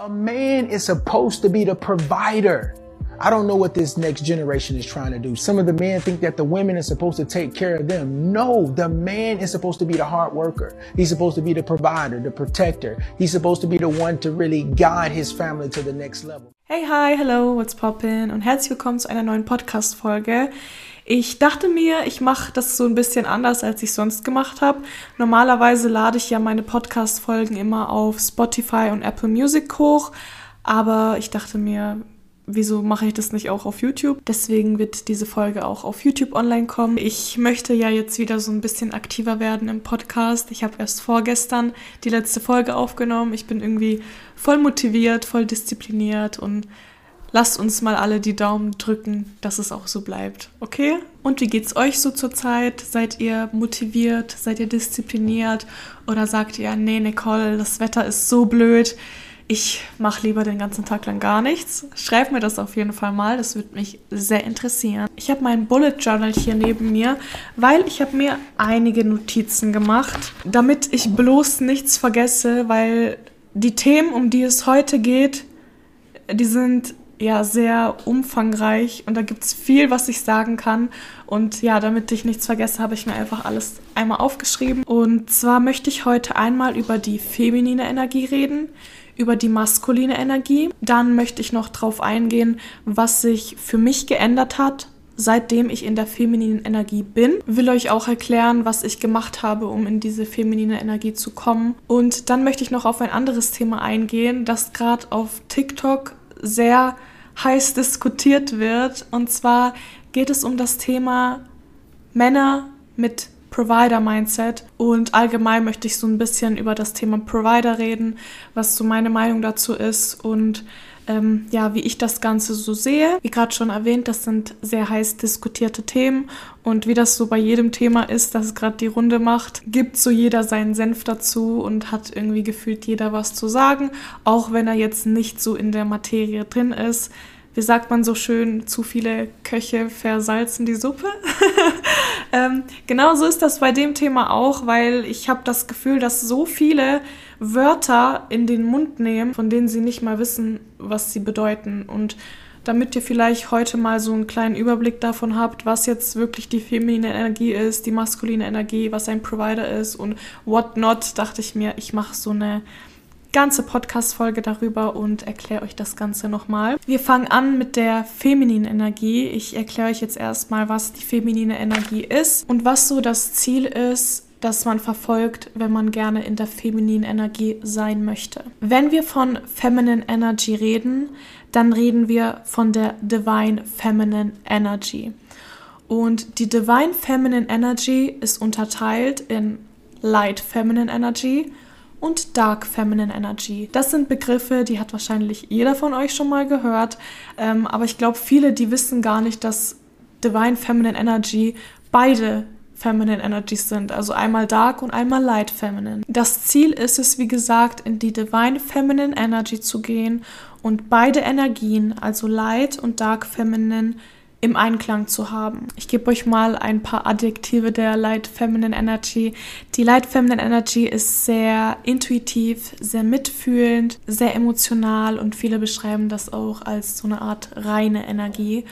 A man is supposed to be the provider. I don't know what this next generation is trying to do. Some of the men think that the women are supposed to take care of them. No, the man is supposed to be the hard worker. He's supposed to be the provider, the protector. He's supposed to be the one to really guide his family to the next level. Hey, hi, hello, what's poppin' und herzlich willkommen zu einer neuen Podcast-Folge. Ich dachte mir, ich mache das so ein bisschen anders, als ich sonst gemacht habe. Normalerweise lade ich ja meine Podcast-Folgen immer auf Spotify und Apple Music hoch, aber ich dachte mir, wieso mache ich das nicht auch auf YouTube? Deswegen wird diese Folge auch auf YouTube online kommen. Ich möchte ja jetzt wieder so ein bisschen aktiver werden im Podcast. Ich habe erst vorgestern die letzte Folge aufgenommen. Ich bin irgendwie voll motiviert, voll diszipliniert und lasst uns mal alle die Daumen drücken, dass es auch so bleibt. Okay? Und wie geht's euch so zurzeit? Seid ihr motiviert? Seid ihr diszipliniert? Oder sagt ihr, nee, Nicole, das Wetter ist so blöd ich mache lieber den ganzen Tag lang gar nichts. Schreib mir das auf jeden Fall mal, das würde mich sehr interessieren. Ich habe mein Bullet Journal hier neben mir, weil ich habe mir einige Notizen gemacht, damit ich bloß nichts vergesse, weil die Themen, um die es heute geht, die sind ja sehr umfangreich und da gibt es viel, was ich sagen kann. Und ja, damit ich nichts vergesse, habe ich mir einfach alles einmal aufgeschrieben. Und zwar möchte ich heute einmal über die feminine Energie reden, über die maskuline Energie. Dann möchte ich noch darauf eingehen, was sich für mich geändert hat, seitdem ich in der femininen Energie bin. Will euch auch erklären, was ich gemacht habe, um in diese feminine Energie zu kommen. Und dann möchte ich noch auf ein anderes Thema eingehen, das gerade auf TikTok sehr heiß diskutiert wird. Und zwar geht es um das Thema Männer mit Provider-Mindset. Und allgemein möchte ich so ein bisschen über das Thema Provider reden, was so meine Meinung dazu ist und ähm, ja, wie ich das Ganze so sehe. Wie gerade schon erwähnt, das sind sehr heiß diskutierte Themen und wie das so bei jedem Thema ist, das gerade die Runde macht, gibt so jeder seinen Senf dazu und hat irgendwie gefühlt jeder was zu sagen, auch wenn er jetzt nicht so in der Materie drin ist wie sagt man so schön, zu viele Köche versalzen die Suppe. ähm, genau ist das bei dem Thema auch, weil ich habe das Gefühl, dass so viele Wörter in den Mund nehmen, von denen sie nicht mal wissen, was sie bedeuten. Und damit ihr vielleicht heute mal so einen kleinen Überblick davon habt, was jetzt wirklich die feminine Energie ist, die maskuline Energie, was ein Provider ist und what not, dachte ich mir, ich mache so eine ganze Podcast-Folge darüber und erkläre euch das Ganze nochmal. Wir fangen an mit der femininen Energie. Ich erkläre euch jetzt erstmal, was die feminine Energie ist und was so das Ziel ist, das man verfolgt, wenn man gerne in der femininen Energie sein möchte. Wenn wir von Feminine Energy reden, dann reden wir von der Divine Feminine Energy. Und die Divine Feminine Energy ist unterteilt in Light Feminine Energy und Dark Feminine Energy. Das sind Begriffe, die hat wahrscheinlich jeder von euch schon mal gehört, ähm, aber ich glaube, viele, die wissen gar nicht, dass Divine Feminine Energy beide Feminine Energies sind, also einmal Dark und einmal Light Feminine. Das Ziel ist es, wie gesagt, in die Divine Feminine Energy zu gehen und beide Energien, also Light und Dark Feminine, im Einklang zu haben. Ich gebe euch mal ein paar Adjektive der Light Feminine Energy. Die Light Feminine Energy ist sehr intuitiv, sehr mitfühlend, sehr emotional und viele beschreiben das auch als so eine Art reine Energie.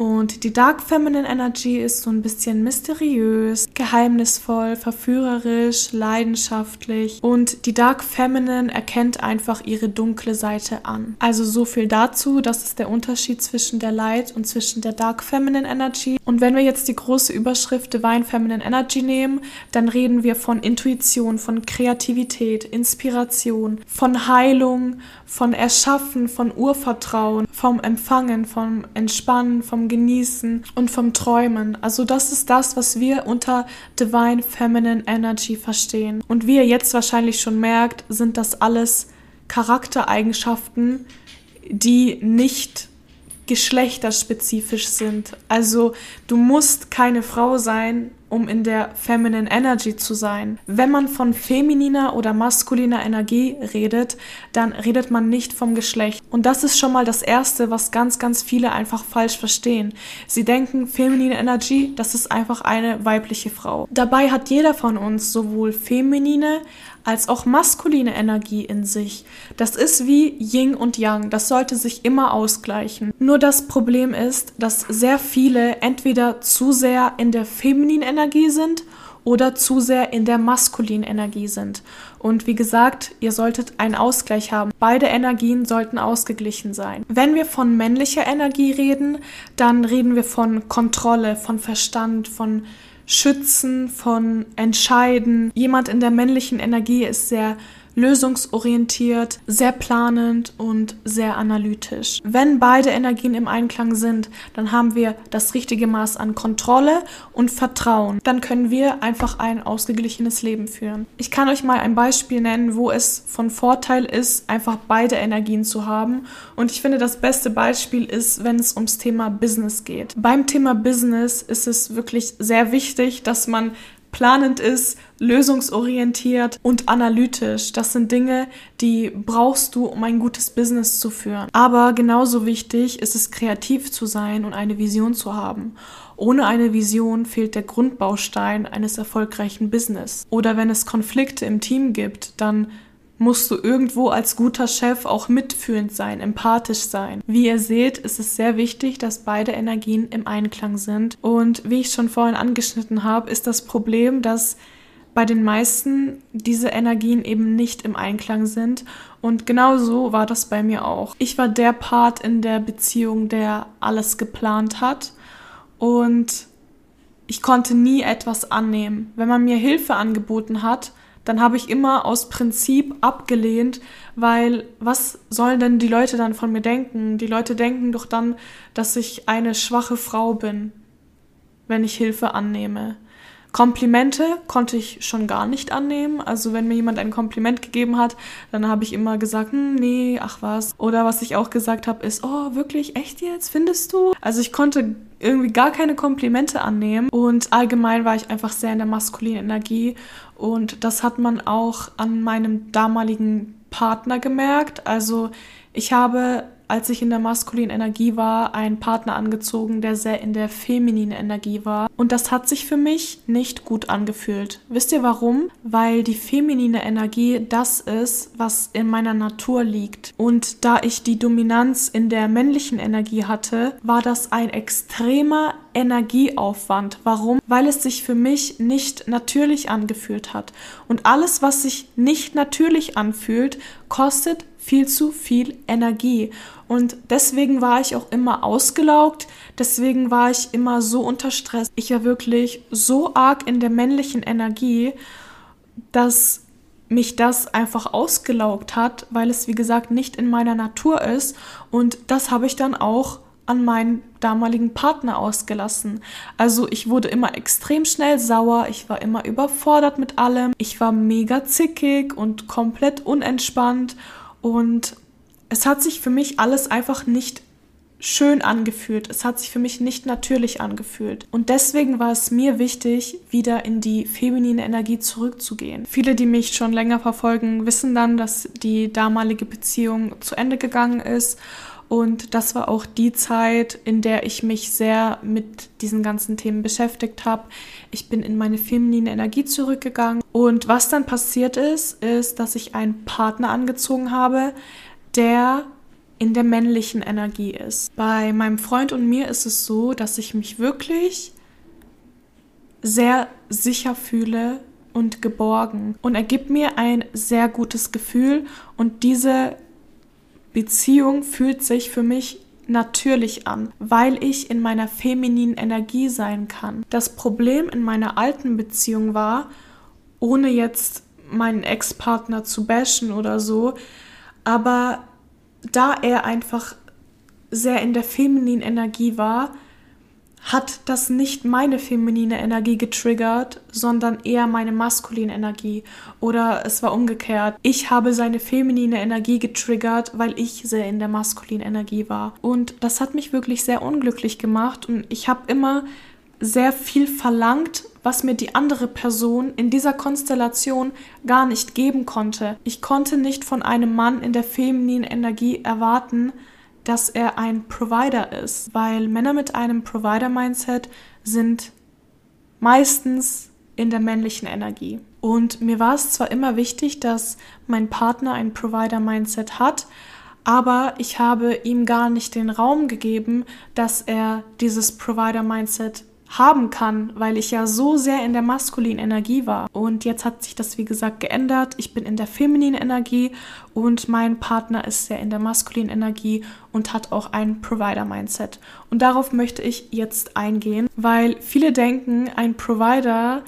Und die Dark Feminine Energy ist so ein bisschen mysteriös, geheimnisvoll, verführerisch, leidenschaftlich. Und die Dark Feminine erkennt einfach ihre dunkle Seite an. Also so viel dazu. Das ist der Unterschied zwischen der Light und zwischen der Dark Feminine Energy. Und wenn wir jetzt die große Überschrift Divine Feminine Energy nehmen, dann reden wir von Intuition, von Kreativität, Inspiration, von Heilung, von Erschaffen, von Urvertrauen, vom Empfangen, vom Entspannen, vom Genießen und vom Träumen. Also das ist das, was wir unter Divine Feminine Energy verstehen. Und wie ihr jetzt wahrscheinlich schon merkt, sind das alles Charaktereigenschaften, die nicht geschlechterspezifisch sind. Also du musst keine Frau sein, um in der Feminine Energy zu sein. Wenn man von femininer oder maskuliner Energie redet, dann redet man nicht vom Geschlecht. Und das ist schon mal das Erste, was ganz, ganz viele einfach falsch verstehen. Sie denken, feminine Energy, das ist einfach eine weibliche Frau. Dabei hat jeder von uns sowohl feminine als auch maskuline Energie in sich. Das ist wie Yin und Yang, das sollte sich immer ausgleichen. Nur das Problem ist, dass sehr viele entweder zu sehr in der femininen Energie sind oder zu sehr in der maskulinen Energie sind. Und wie gesagt, ihr solltet einen Ausgleich haben. Beide Energien sollten ausgeglichen sein. Wenn wir von männlicher Energie reden, dann reden wir von Kontrolle, von Verstand, von Schützen, von Entscheiden. Jemand in der männlichen Energie ist sehr lösungsorientiert, sehr planend und sehr analytisch. Wenn beide Energien im Einklang sind, dann haben wir das richtige Maß an Kontrolle und Vertrauen. Dann können wir einfach ein ausgeglichenes Leben führen. Ich kann euch mal ein Beispiel nennen, wo es von Vorteil ist, einfach beide Energien zu haben. Und ich finde, das beste Beispiel ist, wenn es ums Thema Business geht. Beim Thema Business ist es wirklich sehr wichtig, dass man planend ist, lösungsorientiert und analytisch. Das sind Dinge, die brauchst du, um ein gutes Business zu führen. Aber genauso wichtig ist es, kreativ zu sein und eine Vision zu haben. Ohne eine Vision fehlt der Grundbaustein eines erfolgreichen Business. Oder wenn es Konflikte im Team gibt, dann musst du irgendwo als guter Chef auch mitfühlend sein, empathisch sein. Wie ihr seht, ist es sehr wichtig, dass beide Energien im Einklang sind. Und wie ich schon vorhin angeschnitten habe, ist das Problem, dass bei den meisten diese Energien eben nicht im Einklang sind. Und genau so war das bei mir auch. Ich war der Part in der Beziehung, der alles geplant hat. Und ich konnte nie etwas annehmen. Wenn man mir Hilfe angeboten hat, dann habe ich immer aus Prinzip abgelehnt, weil was sollen denn die Leute dann von mir denken? Die Leute denken doch dann, dass ich eine schwache Frau bin, wenn ich Hilfe annehme. Komplimente konnte ich schon gar nicht annehmen. Also wenn mir jemand ein Kompliment gegeben hat, dann habe ich immer gesagt, hm, nee, ach was. Oder was ich auch gesagt habe, ist, oh, wirklich, echt jetzt, findest du? Also ich konnte irgendwie gar keine Komplimente annehmen. Und allgemein war ich einfach sehr in der maskulinen Energie. Und das hat man auch an meinem damaligen Partner gemerkt. Also ich habe als ich in der maskulinen Energie war, einen Partner angezogen, der sehr in der femininen Energie war. Und das hat sich für mich nicht gut angefühlt. Wisst ihr warum? Weil die feminine Energie das ist, was in meiner Natur liegt. Und da ich die Dominanz in der männlichen Energie hatte, war das ein extremer Energieaufwand. Warum? Weil es sich für mich nicht natürlich angefühlt hat. Und alles, was sich nicht natürlich anfühlt, kostet viel zu viel Energie. Und deswegen war ich auch immer ausgelaugt, deswegen war ich immer so unter Stress. Ich war wirklich so arg in der männlichen Energie, dass mich das einfach ausgelaugt hat, weil es wie gesagt nicht in meiner Natur ist. Und das habe ich dann auch an meinen damaligen Partner ausgelassen. Also ich wurde immer extrem schnell sauer, ich war immer überfordert mit allem, ich war mega zickig und komplett unentspannt und es hat sich für mich alles einfach nicht schön angefühlt. Es hat sich für mich nicht natürlich angefühlt. Und deswegen war es mir wichtig, wieder in die feminine Energie zurückzugehen. Viele, die mich schon länger verfolgen, wissen dann, dass die damalige Beziehung zu Ende gegangen ist. Und das war auch die Zeit, in der ich mich sehr mit diesen ganzen Themen beschäftigt habe. Ich bin in meine feminine Energie zurückgegangen. Und was dann passiert ist, ist, dass ich einen Partner angezogen habe, der in der männlichen Energie ist. Bei meinem Freund und mir ist es so, dass ich mich wirklich sehr sicher fühle und geborgen. Und er gibt mir ein sehr gutes Gefühl und diese Beziehung fühlt sich für mich natürlich an, weil ich in meiner femininen Energie sein kann. Das Problem in meiner alten Beziehung war, ohne jetzt meinen Ex-Partner zu bashen oder so, aber da er einfach sehr in der femininen Energie war, hat das nicht meine feminine Energie getriggert, sondern eher meine maskuline Energie. Oder es war umgekehrt. Ich habe seine feminine Energie getriggert, weil ich sehr in der maskulinen Energie war. Und das hat mich wirklich sehr unglücklich gemacht. Und ich habe immer sehr viel verlangt, was mir die andere Person in dieser Konstellation gar nicht geben konnte. Ich konnte nicht von einem Mann in der femininen Energie erwarten, dass er ein Provider ist, weil Männer mit einem Provider-Mindset sind meistens in der männlichen Energie. Und mir war es zwar immer wichtig, dass mein Partner ein Provider-Mindset hat, aber ich habe ihm gar nicht den Raum gegeben, dass er dieses Provider-Mindset haben kann, weil ich ja so sehr in der maskulinen Energie war. Und jetzt hat sich das, wie gesagt, geändert. Ich bin in der femininen Energie und mein Partner ist sehr in der maskulinen Energie und hat auch ein Provider-Mindset. Und darauf möchte ich jetzt eingehen, weil viele denken, ein Provider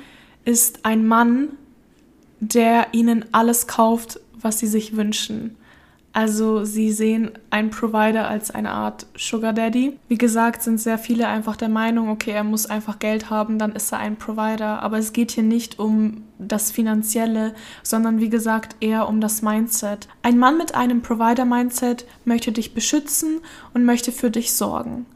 ist ein Mann, der ihnen alles kauft, was sie sich wünschen. Also sie sehen einen Provider als eine Art Sugar Daddy. Wie gesagt, sind sehr viele einfach der Meinung, okay, er muss einfach Geld haben, dann ist er ein Provider. Aber es geht hier nicht um das Finanzielle, sondern wie gesagt eher um das Mindset. Ein Mann mit einem Provider-Mindset möchte dich beschützen und möchte für dich sorgen.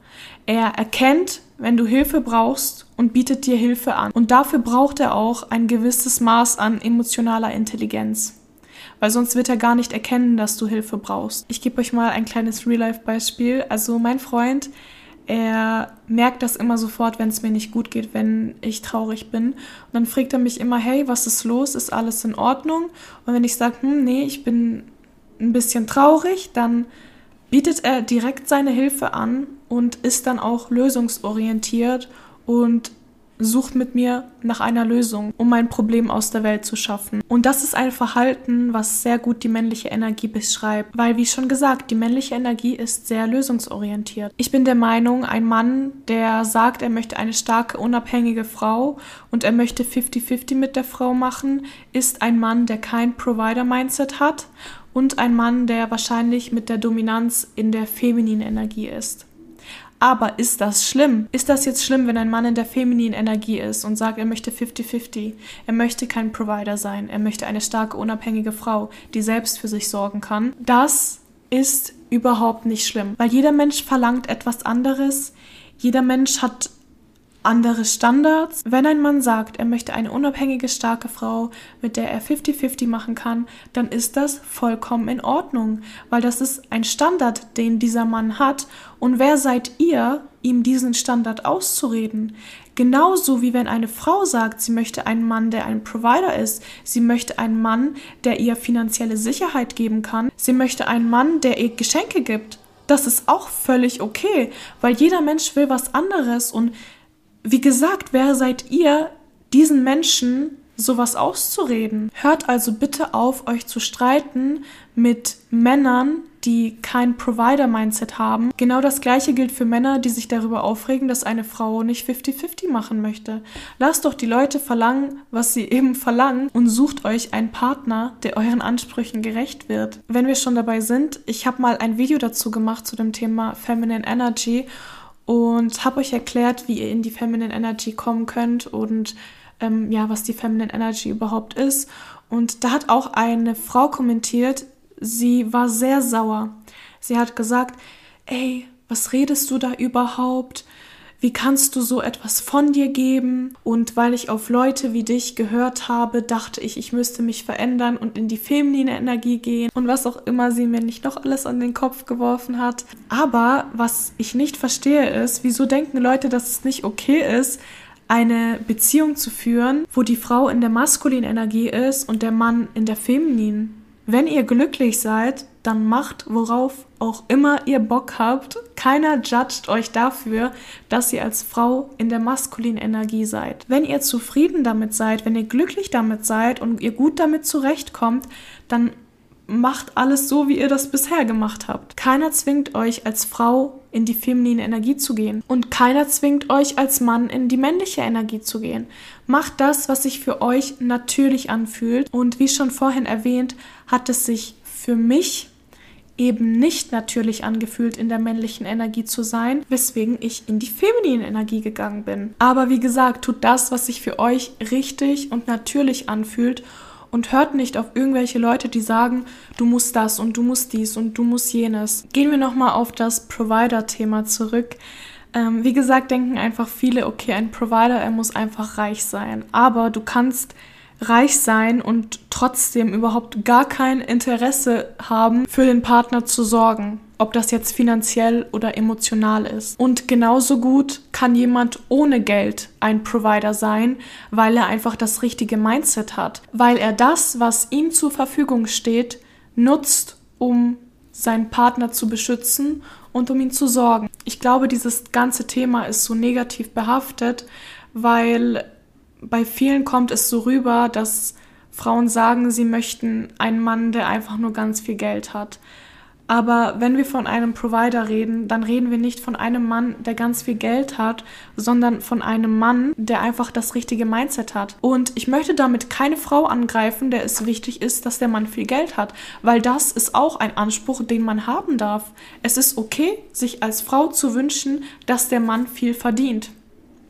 Er erkennt, wenn du Hilfe brauchst und bietet dir Hilfe an. Und dafür braucht er auch ein gewisses Maß an emotionaler Intelligenz weil sonst wird er gar nicht erkennen, dass du Hilfe brauchst. Ich gebe euch mal ein kleines Real-Life-Beispiel. Also mein Freund, er merkt das immer sofort, wenn es mir nicht gut geht, wenn ich traurig bin. Und dann fragt er mich immer, hey, was ist los? Ist alles in Ordnung? Und wenn ich sage, hm, nee, ich bin ein bisschen traurig, dann bietet er direkt seine Hilfe an und ist dann auch lösungsorientiert und sucht mit mir nach einer Lösung, um mein Problem aus der Welt zu schaffen. Und das ist ein Verhalten, was sehr gut die männliche Energie beschreibt, weil wie schon gesagt, die männliche Energie ist sehr lösungsorientiert. Ich bin der Meinung, ein Mann, der sagt, er möchte eine starke, unabhängige Frau und er möchte 50-50 mit der Frau machen, ist ein Mann, der kein Provider-Mindset hat und ein Mann, der wahrscheinlich mit der Dominanz in der femininen Energie ist. Aber ist das schlimm? Ist das jetzt schlimm, wenn ein Mann in der femininen Energie ist und sagt, er möchte 50-50? Er möchte kein Provider sein. Er möchte eine starke, unabhängige Frau, die selbst für sich sorgen kann. Das ist überhaupt nicht schlimm, weil jeder Mensch verlangt etwas anderes. Jeder Mensch hat andere Standards. Wenn ein Mann sagt, er möchte eine unabhängige, starke Frau, mit der er 50-50 machen kann, dann ist das vollkommen in Ordnung, weil das ist ein Standard, den dieser Mann hat. Und wer seid ihr, ihm diesen Standard auszureden? Genauso wie wenn eine Frau sagt, sie möchte einen Mann, der ein Provider ist, sie möchte einen Mann, der ihr finanzielle Sicherheit geben kann, sie möchte einen Mann, der ihr Geschenke gibt. Das ist auch völlig okay, weil jeder Mensch will was anderes und wie gesagt, wer seid ihr, diesen Menschen sowas auszureden? Hört also bitte auf, euch zu streiten mit Männern, die kein Provider-Mindset haben. Genau das gleiche gilt für Männer, die sich darüber aufregen, dass eine Frau nicht 50-50 machen möchte. Lasst doch die Leute verlangen, was sie eben verlangen und sucht euch einen Partner, der euren Ansprüchen gerecht wird. Wenn wir schon dabei sind, ich habe mal ein Video dazu gemacht zu dem Thema Feminine Energy und habe euch erklärt, wie ihr in die Feminine Energy kommen könnt und ähm, ja, was die Feminine Energy überhaupt ist. Und da hat auch eine Frau kommentiert, sie war sehr sauer. Sie hat gesagt, ey, was redest du da überhaupt? Wie kannst du so etwas von dir geben? Und weil ich auf Leute wie dich gehört habe, dachte ich, ich müsste mich verändern und in die feminine Energie gehen und was auch immer sie mir nicht noch alles an den Kopf geworfen hat. Aber was ich nicht verstehe ist, wieso denken Leute, dass es nicht okay ist, eine Beziehung zu führen, wo die Frau in der maskulinen Energie ist und der Mann in der femininen. Wenn ihr glücklich seid, dann macht, worauf auch immer ihr Bock habt. Keiner judgt euch dafür, dass ihr als Frau in der maskulinen Energie seid. Wenn ihr zufrieden damit seid, wenn ihr glücklich damit seid und ihr gut damit zurechtkommt, dann macht alles so, wie ihr das bisher gemacht habt. Keiner zwingt euch als Frau in die feminine Energie zu gehen und keiner zwingt euch als Mann in die männliche Energie zu gehen. Macht das, was sich für euch natürlich anfühlt und wie schon vorhin erwähnt, hat es sich für mich eben nicht natürlich angefühlt, in der männlichen Energie zu sein, weswegen ich in die feminine Energie gegangen bin. Aber wie gesagt, tut das, was sich für euch richtig und natürlich anfühlt und hört nicht auf irgendwelche Leute, die sagen, du musst das und du musst dies und du musst jenes. Gehen wir nochmal auf das Provider-Thema zurück. Ähm, wie gesagt, denken einfach viele, okay, ein Provider, er muss einfach reich sein. Aber du kannst reich sein und trotzdem überhaupt gar kein Interesse haben, für den Partner zu sorgen. ob das jetzt finanziell oder emotional ist. Und genauso gut kann jemand ohne Geld ein Provider sein, weil er einfach das richtige Mindset hat, weil er das, was ihm zur Verfügung steht, nutzt, um seinen Partner zu beschützen und um ihn zu sorgen. Ich glaube, dieses ganze Thema ist so negativ behaftet, weil bei vielen kommt es so rüber, dass Frauen sagen, sie möchten einen Mann, der einfach nur ganz viel Geld hat. Aber wenn wir von einem Provider reden, dann reden wir nicht von einem Mann, der ganz viel Geld hat, sondern von einem Mann, der einfach das richtige Mindset hat. Und ich möchte damit keine Frau angreifen, der es wichtig ist, dass der Mann viel Geld hat, weil das ist auch ein Anspruch, den man haben darf. Es ist okay, sich als Frau zu wünschen, dass der Mann viel verdient.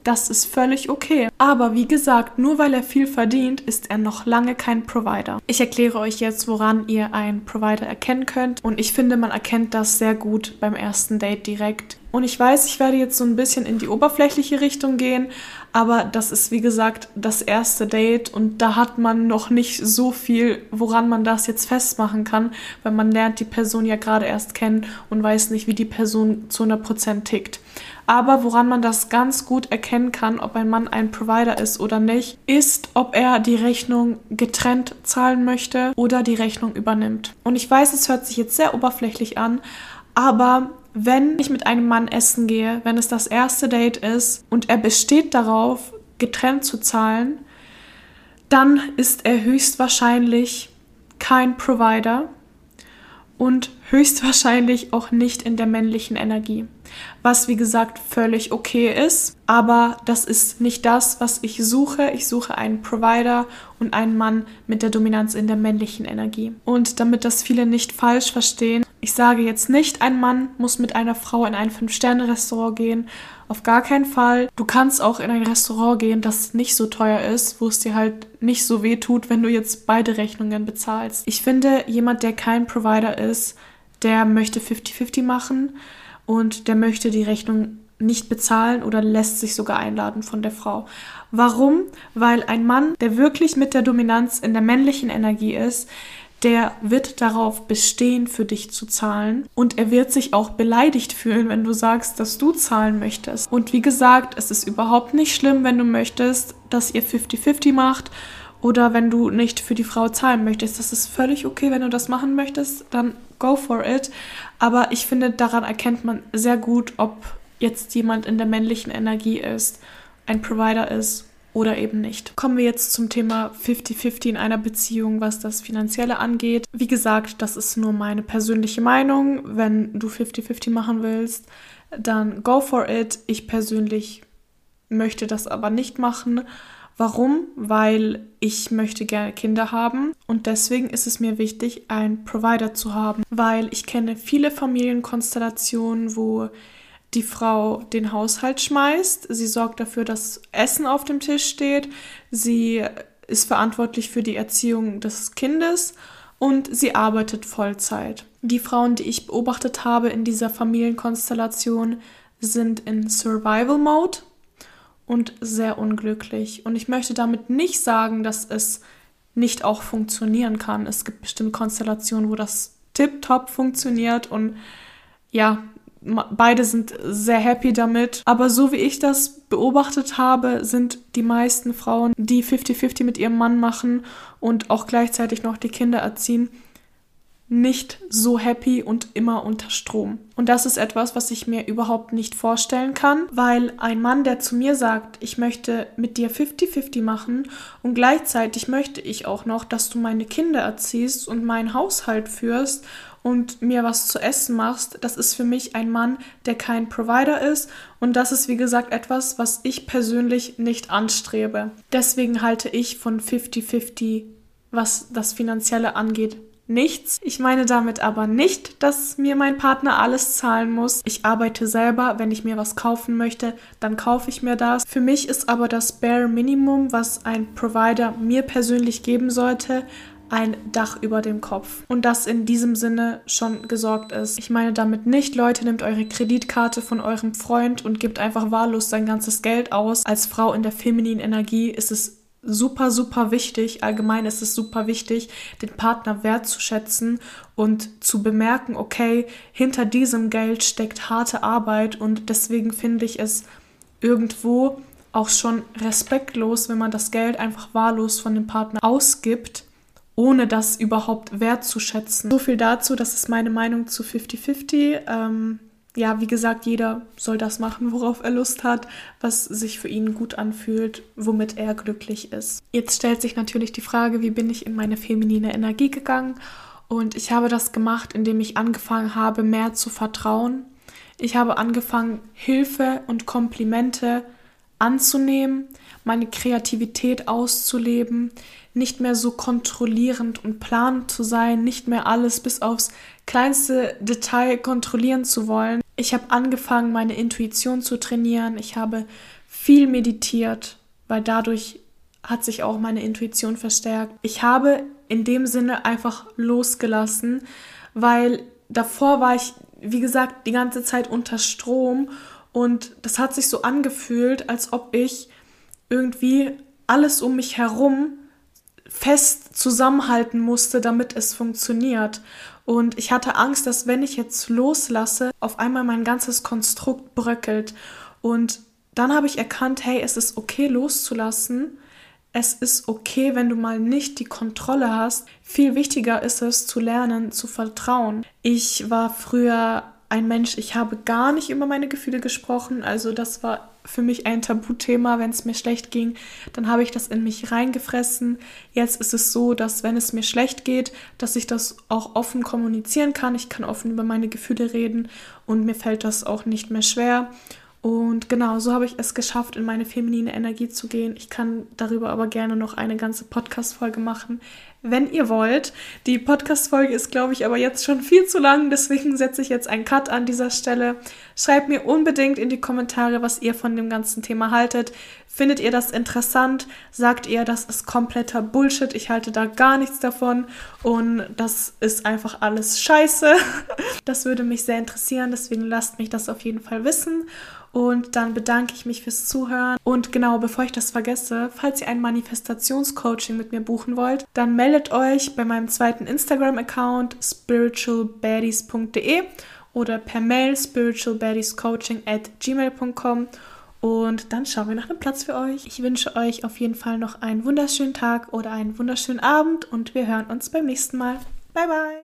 Das ist völlig okay. Aber wie gesagt, nur weil er viel verdient, ist er noch lange kein Provider. Ich erkläre euch jetzt, woran ihr einen Provider erkennen könnt. Und ich finde, man erkennt das sehr gut beim ersten Date direkt. Und ich weiß, ich werde jetzt so ein bisschen in die oberflächliche Richtung gehen, aber das ist wie gesagt das erste Date und da hat man noch nicht so viel, woran man das jetzt festmachen kann, weil man lernt die Person ja gerade erst kennen und weiß nicht, wie die Person zu 100% tickt. Aber woran man das ganz gut erkennen kann, ob ein Mann ein Provider ist oder nicht, ist, ob er die Rechnung getrennt zahlen möchte oder die Rechnung übernimmt. Und ich weiß, es hört sich jetzt sehr oberflächlich an, aber wenn ich mit einem Mann essen gehe, wenn es das erste Date ist und er besteht darauf, getrennt zu zahlen, dann ist er höchstwahrscheinlich kein Provider und höchstwahrscheinlich auch nicht in der männlichen Energie. Was wie gesagt völlig okay ist, aber das ist nicht das, was ich suche. Ich suche einen Provider und einen Mann mit der Dominanz in der männlichen Energie. Und damit das viele nicht falsch verstehen, ich sage jetzt nicht, ein Mann muss mit einer Frau in ein Fünf-Sterne-Restaurant gehen. Auf gar keinen Fall. Du kannst auch in ein Restaurant gehen, das nicht so teuer ist, wo es dir halt nicht so weh tut, wenn du jetzt beide Rechnungen bezahlst. Ich finde, jemand, der kein Provider ist, der möchte 50-50 machen und der möchte die Rechnung nicht bezahlen oder lässt sich sogar einladen von der Frau. Warum? Weil ein Mann, der wirklich mit der Dominanz in der männlichen Energie ist, der wird darauf bestehen, für dich zu zahlen. Und er wird sich auch beleidigt fühlen, wenn du sagst, dass du zahlen möchtest. Und wie gesagt, es ist überhaupt nicht schlimm, wenn du möchtest, dass ihr 50-50 macht oder wenn du nicht für die Frau zahlen möchtest. Das ist völlig okay, wenn du das machen möchtest, dann go for it. Aber ich finde, daran erkennt man sehr gut, ob jetzt jemand in der männlichen Energie ist, ein Provider ist oder eben nicht. Kommen wir jetzt zum Thema 50-50 in einer Beziehung, was das Finanzielle angeht. Wie gesagt, das ist nur meine persönliche Meinung. Wenn du 50-50 machen willst, dann go for it. Ich persönlich möchte das aber nicht machen. Warum? Weil ich möchte gerne Kinder haben und deswegen ist es mir wichtig, einen Provider zu haben, weil ich kenne viele Familienkonstellationen, wo die Frau den Haushalt schmeißt. Sie sorgt dafür, dass Essen auf dem Tisch steht. Sie ist verantwortlich für die Erziehung des Kindes und sie arbeitet Vollzeit. Die Frauen, die ich beobachtet habe in dieser Familienkonstellation, sind in Survival Mode und sehr unglücklich. Und ich möchte damit nicht sagen, dass es nicht auch funktionieren kann. Es gibt bestimmt Konstellationen, wo das tiptop funktioniert und ja, beide sind sehr happy damit. Aber so wie ich das beobachtet habe, sind die meisten Frauen, die 50-50 mit ihrem Mann machen und auch gleichzeitig noch die Kinder erziehen, nicht so happy und immer unter Strom. Und das ist etwas, was ich mir überhaupt nicht vorstellen kann, weil ein Mann, der zu mir sagt, ich möchte mit dir 50-50 machen und gleichzeitig möchte ich auch noch, dass du meine Kinder erziehst und meinen Haushalt führst und mir was zu essen machst, das ist für mich ein Mann, der kein Provider ist und das ist wie gesagt etwas, was ich persönlich nicht anstrebe. Deswegen halte ich von 50-50, was das Finanzielle angeht, nichts. Ich meine damit aber nicht, dass mir mein Partner alles zahlen muss. Ich arbeite selber, wenn ich mir was kaufen möchte, dann kaufe ich mir das. Für mich ist aber das Bare Minimum, was ein Provider mir persönlich geben sollte, ein Dach über dem Kopf. Und das in diesem Sinne schon gesorgt ist. Ich meine damit nicht, Leute, nehmt eure Kreditkarte von eurem Freund und gebt einfach wahllos sein ganzes Geld aus. Als Frau in der femininen Energie ist es super, super wichtig. Allgemein ist es super wichtig, den Partner wertzuschätzen und zu bemerken, okay, hinter diesem Geld steckt harte Arbeit und deswegen finde ich es irgendwo auch schon respektlos, wenn man das Geld einfach wahllos von dem Partner ausgibt, ohne das überhaupt wertzuschätzen. So viel dazu, das ist meine Meinung zu 50-50. Ähm, ja, wie gesagt, jeder soll das machen, worauf er Lust hat, was sich für ihn gut anfühlt, womit er glücklich ist. Jetzt stellt sich natürlich die Frage, wie bin ich in meine feminine Energie gegangen? Und ich habe das gemacht, indem ich angefangen habe, mehr zu vertrauen. Ich habe angefangen, Hilfe und Komplimente anzunehmen, meine Kreativität auszuleben, nicht mehr so kontrollierend und planend zu sein, nicht mehr alles bis aufs kleinste Detail kontrollieren zu wollen. Ich habe angefangen, meine Intuition zu trainieren. Ich habe viel meditiert, weil dadurch hat sich auch meine Intuition verstärkt. Ich habe in dem Sinne einfach losgelassen, weil davor war ich, wie gesagt, die ganze Zeit unter Strom und das hat sich so angefühlt, als ob ich irgendwie alles um mich herum fest zusammenhalten musste, damit es funktioniert. Und ich hatte Angst, dass wenn ich jetzt loslasse, auf einmal mein ganzes Konstrukt bröckelt. Und dann habe ich erkannt, hey, es ist okay loszulassen. Es ist okay, wenn du mal nicht die Kontrolle hast. Viel wichtiger ist es zu lernen, zu vertrauen. Ich war früher ein Mensch, ich habe gar nicht über meine Gefühle gesprochen. Also das war für mich ein Tabuthema. Wenn es mir schlecht ging, dann habe ich das in mich reingefressen. Jetzt ist es so, dass wenn es mir schlecht geht, dass ich das auch offen kommunizieren kann. Ich kann offen über meine Gefühle reden und mir fällt das auch nicht mehr schwer. Und genau, so habe ich es geschafft, in meine feminine Energie zu gehen. Ich kann darüber aber gerne noch eine ganze Podcast-Folge machen, wenn ihr wollt. Die Podcast-Folge ist, glaube ich, aber jetzt schon viel zu lang, deswegen setze ich jetzt einen Cut an dieser Stelle. Schreibt mir unbedingt in die Kommentare, was ihr von dem ganzen Thema haltet. Findet ihr das interessant? Sagt ihr, das ist kompletter Bullshit? Ich halte da gar nichts davon und das ist einfach alles scheiße. Das würde mich sehr interessieren, deswegen lasst mich das auf jeden Fall wissen. Und dann bedanke ich mich fürs Zuhören. Und genau, bevor ich das vergesse, falls ihr ein Manifestationscoaching mit mir buchen wollt, dann meldet euch bei meinem zweiten Instagram-Account spiritualbaddies.de oder per Mail spiritualbaddiescoaching at gmail.com und dann schauen wir nach einem Platz für euch. Ich wünsche euch auf jeden Fall noch einen wunderschönen Tag oder einen wunderschönen Abend und wir hören uns beim nächsten Mal. Bye bye!